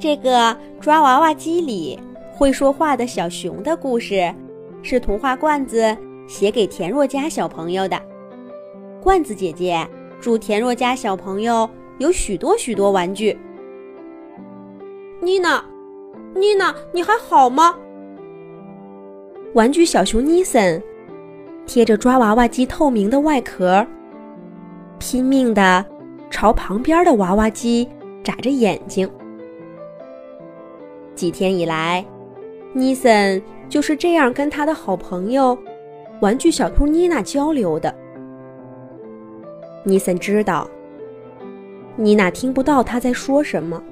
这个抓娃娃机里会说话的小熊的故事，是童话罐子写给田若佳小朋友的。罐子姐姐祝田若佳小朋友有许多许多玩具。妮娜，妮娜，你还好吗？玩具小熊尼森贴着抓娃娃机透明的外壳，拼命地朝旁边的娃娃机眨着眼睛。几天以来，尼森就是这样跟他的好朋友玩具小兔妮娜交流的。尼森知道，妮娜听不到他在说什么，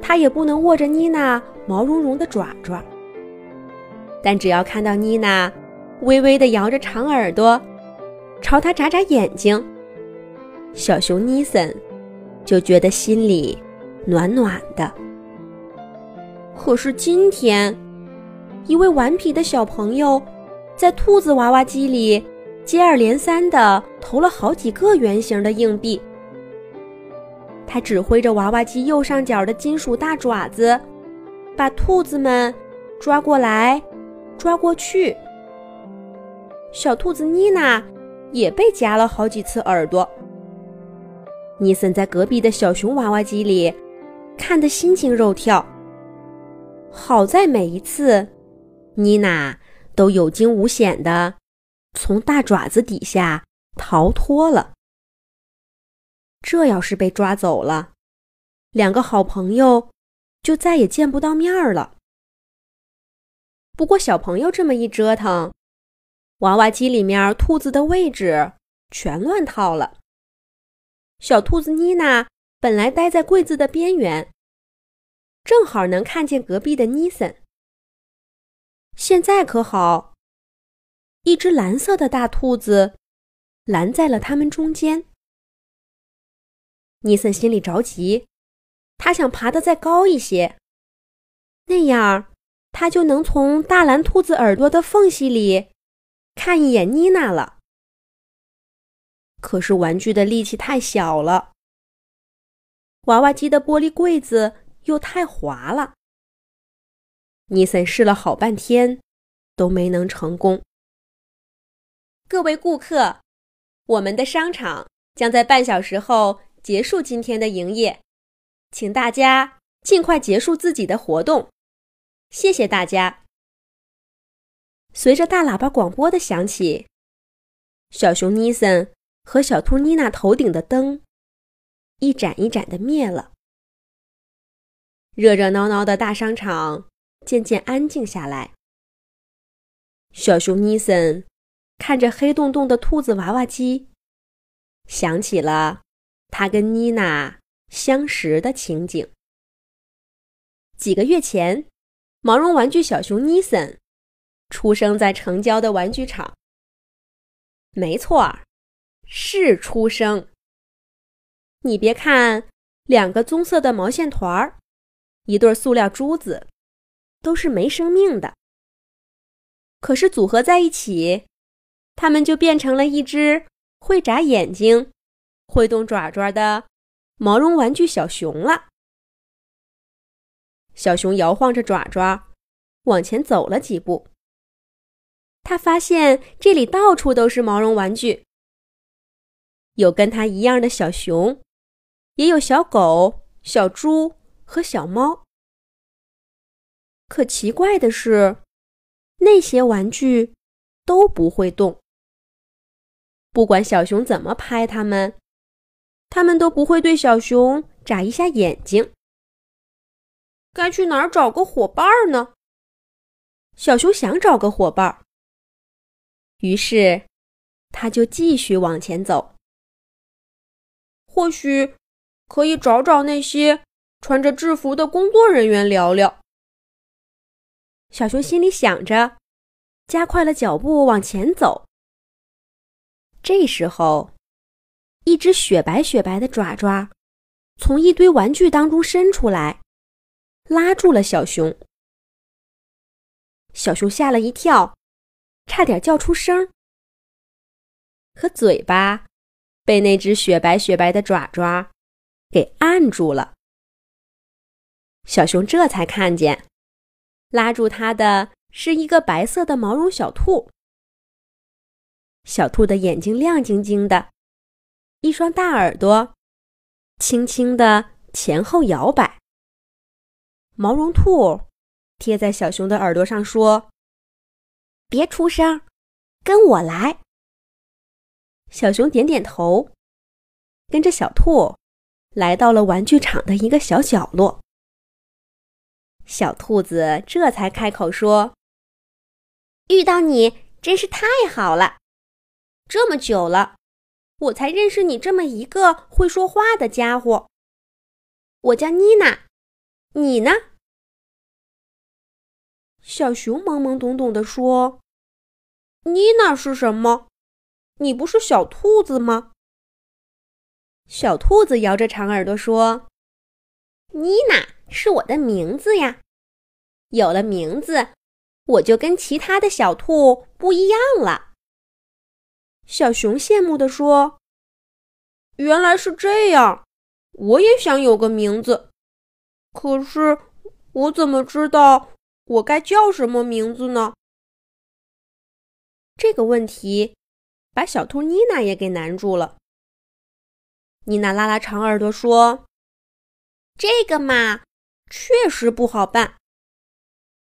他也不能握着妮娜毛茸茸的爪爪。但只要看到妮娜微微地摇着长耳朵，朝他眨眨眼睛，小熊妮森就觉得心里暖暖的。可是今天，一位顽皮的小朋友在兔子娃娃机里接二连三地投了好几个圆形的硬币。他指挥着娃娃机右上角的金属大爪子，把兔子们抓过来，抓过去。小兔子妮娜也被夹了好几次耳朵。尼森在隔壁的小熊娃娃机里看得心惊肉跳。好在每一次，妮娜都有惊无险的从大爪子底下逃脱了。这要是被抓走了，两个好朋友就再也见不到面儿了。不过小朋友这么一折腾，娃娃机里面兔子的位置全乱套了。小兔子妮娜本来待在柜子的边缘。正好能看见隔壁的尼森。现在可好，一只蓝色的大兔子拦在了他们中间。尼森心里着急，他想爬得再高一些，那样他就能从大蓝兔子耳朵的缝隙里看一眼妮娜了。可是玩具的力气太小了，娃娃机的玻璃柜子。又太滑了。尼森试了好半天，都没能成功。各位顾客，我们的商场将在半小时后结束今天的营业，请大家尽快结束自己的活动。谢谢大家。随着大喇叭广播的响起，小熊尼森和小兔妮娜头顶的灯一盏一盏的灭了。热热闹闹的大商场渐渐安静下来。小熊尼森看着黑洞洞的兔子娃娃机，想起了他跟妮娜相识的情景。几个月前，毛绒玩具小熊尼森出生在城郊的玩具厂。没错，是出生。你别看两个棕色的毛线团儿。一对塑料珠子，都是没生命的。可是组合在一起，它们就变成了一只会眨眼睛、会动爪爪的毛绒玩具小熊了。小熊摇晃着爪爪，往前走了几步。他发现这里到处都是毛绒玩具，有跟他一样的小熊，也有小狗、小猪。和小猫，可奇怪的是，那些玩具都不会动。不管小熊怎么拍它们，它们都不会对小熊眨一下眼睛。该去哪儿找个伙伴呢？小熊想找个伙伴，于是他就继续往前走。或许可以找找那些。穿着制服的工作人员聊聊。小熊心里想着，加快了脚步往前走。这时候，一只雪白雪白的爪爪从一堆玩具当中伸出来，拉住了小熊。小熊吓了一跳，差点叫出声儿，可嘴巴被那只雪白雪白的爪爪给按住了。小熊这才看见，拉住它的是一个白色的毛绒小兔。小兔的眼睛亮晶晶的，一双大耳朵轻轻的前后摇摆。毛绒兔贴在小熊的耳朵上说：“别出声，跟我来。”小熊点点头，跟着小兔来到了玩具厂的一个小角落。小兔子这才开口说：“遇到你真是太好了，这么久了，我才认识你这么一个会说话的家伙。我叫妮娜，你呢？”小熊懵懵懂懂地说：“妮娜是什么？你不是小兔子吗？”小兔子摇着长耳朵说：“妮娜。”是我的名字呀，有了名字，我就跟其他的小兔不一样了。小熊羡慕地说：“原来是这样，我也想有个名字，可是我怎么知道我该叫什么名字呢？”这个问题把小兔妮娜也给难住了。妮娜拉拉长耳朵说：“这个嘛。”确实不好办。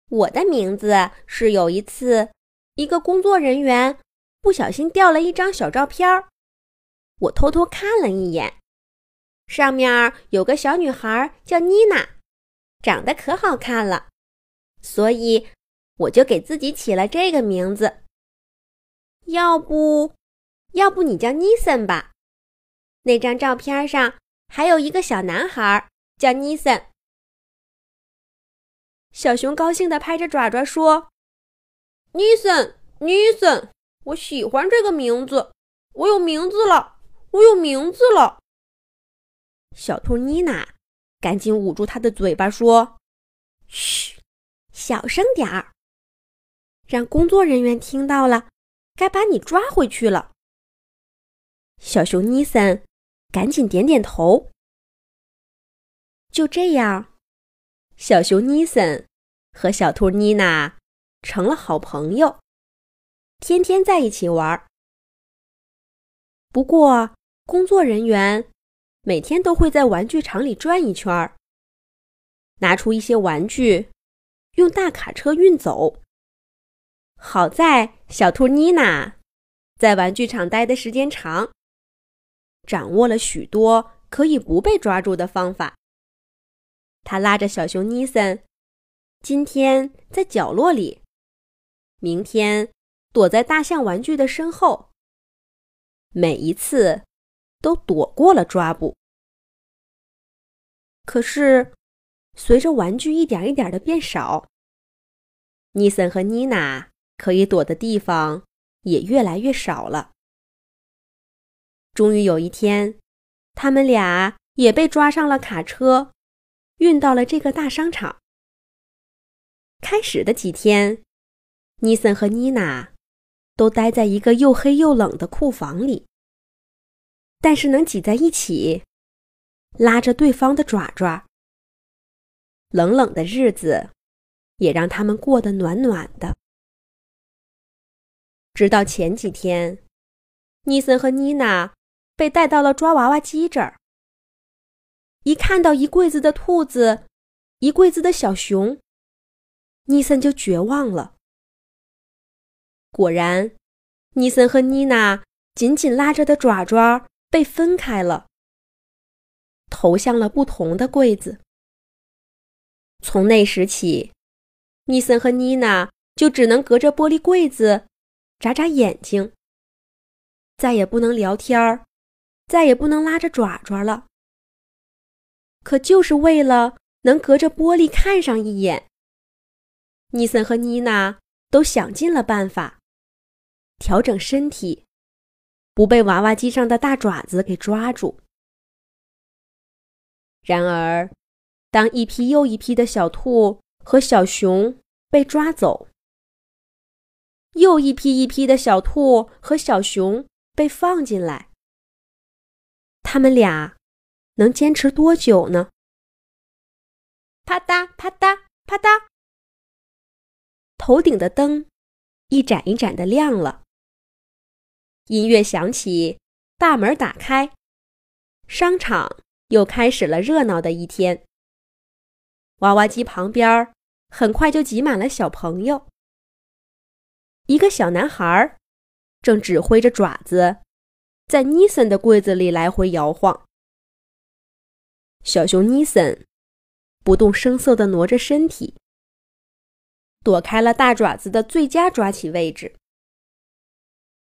我的名字是有一次，一个工作人员不小心掉了一张小照片儿，我偷偷看了一眼，上面有个小女孩叫妮娜，长得可好看了，所以我就给自己起了这个名字。要不，要不你叫尼森吧？那张照片上还有一个小男孩叫尼森。小熊高兴地拍着爪爪说：“尼森，尼森，我喜欢这个名字，我有名字了，我有名字了。”小兔妮娜赶紧捂住他的嘴巴说：“嘘，小声点儿，让工作人员听到了，该把你抓回去了。”小熊尼森赶紧点点头。就这样。小熊尼森和小兔妮娜成了好朋友，天天在一起玩。不过，工作人员每天都会在玩具厂里转一圈儿，拿出一些玩具，用大卡车运走。好在小兔妮娜在玩具厂待的时间长，掌握了许多可以不被抓住的方法。他拉着小熊尼森，今天在角落里，明天躲在大象玩具的身后。每一次都躲过了抓捕。可是，随着玩具一点一点的变少，尼森和妮娜可以躲的地方也越来越少了。终于有一天，他们俩也被抓上了卡车。运到了这个大商场。开始的几天，尼森和妮娜都待在一个又黑又冷的库房里。但是能挤在一起，拉着对方的爪爪，冷冷的日子也让他们过得暖暖的。直到前几天，尼森和妮娜被带到了抓娃娃机这儿。一看到一柜子的兔子，一柜子的小熊，尼森就绝望了。果然，尼森和妮娜紧紧拉着的爪爪被分开了，投向了不同的柜子。从那时起，尼森和妮娜就只能隔着玻璃柜子眨眨眼睛，再也不能聊天儿，再也不能拉着爪爪了。可就是为了能隔着玻璃看上一眼，尼森和妮娜都想尽了办法调整身体，不被娃娃机上的大爪子给抓住。然而，当一批又一批的小兔和小熊被抓走，又一批一批的小兔和小熊被放进来，他们俩。能坚持多久呢？啪嗒啪嗒啪嗒，头顶的灯一盏一盏的亮了。音乐响起，大门打开，商场又开始了热闹的一天。娃娃机旁边很快就挤满了小朋友。一个小男孩正指挥着爪子，在尼森的柜子里来回摇晃。小熊尼森不动声色地挪着身体，躲开了大爪子的最佳抓起位置。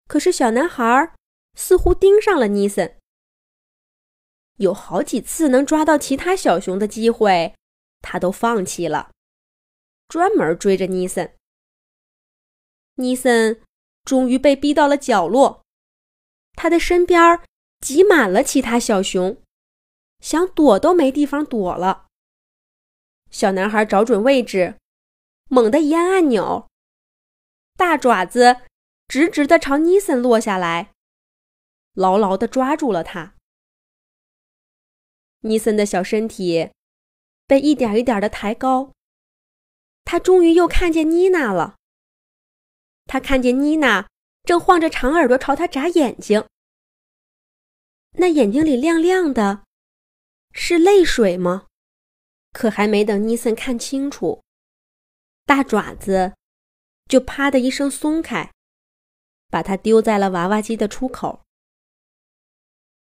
可是小男孩似乎盯上了尼森，有好几次能抓到其他小熊的机会，他都放弃了，专门追着尼森。尼森终于被逼到了角落，他的身边挤满了其他小熊，想躲都没地方躲了。小男孩找准位置，猛地一按按钮，大爪子。直直的朝尼森落下来，牢牢的抓住了他。尼森的小身体被一点一点的抬高，他终于又看见妮娜了。他看见妮娜正晃着长耳朵朝他眨眼睛，那眼睛里亮亮的，是泪水吗？可还没等尼森看清楚，大爪子就啪的一声松开。把它丢在了娃娃机的出口。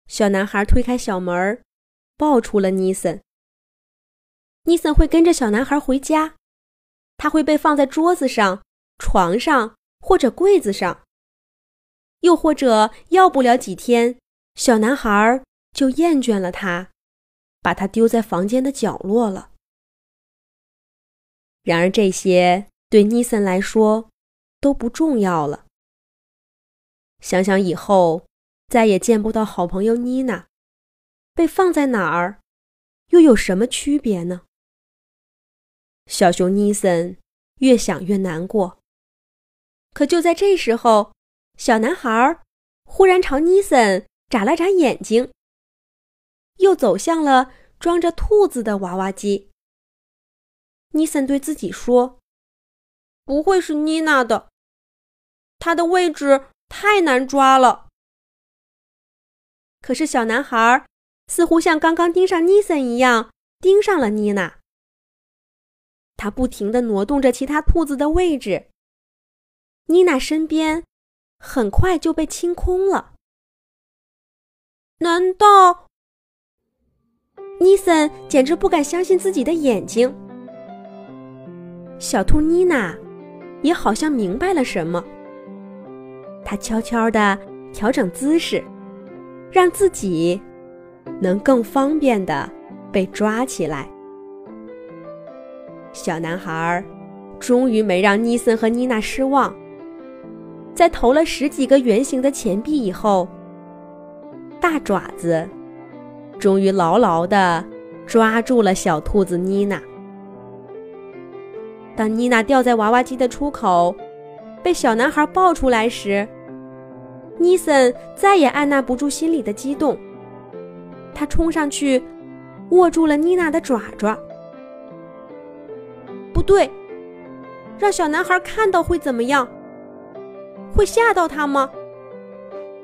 小男孩推开小门，抱出了尼森。尼森会跟着小男孩回家，他会被放在桌子上、床上或者柜子上，又或者要不了几天，小男孩就厌倦了他，把他丢在房间的角落了。然而这些对尼森来说都不重要了。想想以后再也见不到好朋友妮娜，被放在哪儿，又有什么区别呢？小熊尼森越想越难过。可就在这时候，小男孩忽然朝尼森眨了眨眼睛，又走向了装着兔子的娃娃机。尼森对自己说：“不会是妮娜的，她的位置。”太难抓了。可是小男孩似乎像刚刚盯上尼森一样盯上了妮娜。他不停地挪动着其他兔子的位置。妮娜身边很快就被清空了。难道？尼森简直不敢相信自己的眼睛。小兔妮娜也好像明白了什么。她悄悄地调整姿势，让自己能更方便地被抓起来。小男孩终于没让尼森和妮娜失望，在投了十几个圆形的钱币以后，大爪子终于牢牢地抓住了小兔子妮娜。当妮娜掉在娃娃机的出口，被小男孩抱出来时，尼森再也按捺不住心里的激动，他冲上去，握住了妮娜的爪爪。不对，让小男孩看到会怎么样？会吓到他吗？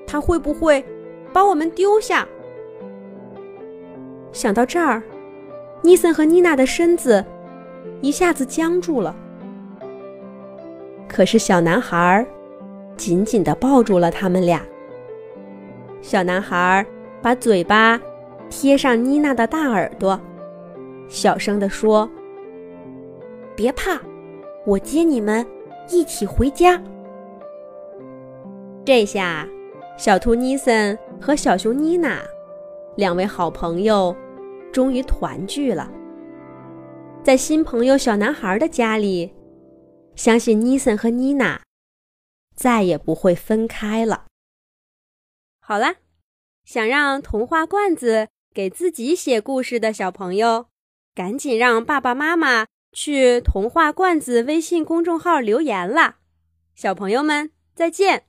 他会不会把我们丢下？想到这儿，尼森和妮娜的身子一下子僵住了。可是小男孩。紧紧地抱住了他们俩。小男孩把嘴巴贴上妮娜的大耳朵，小声地说：“别怕，我接你们一起回家。”这下，小兔尼森和小熊妮娜两位好朋友终于团聚了。在新朋友小男孩的家里，相信尼森和妮娜。再也不会分开了。好啦，想让童话罐子给自己写故事的小朋友，赶紧让爸爸妈妈去童话罐子微信公众号留言啦！小朋友们，再见。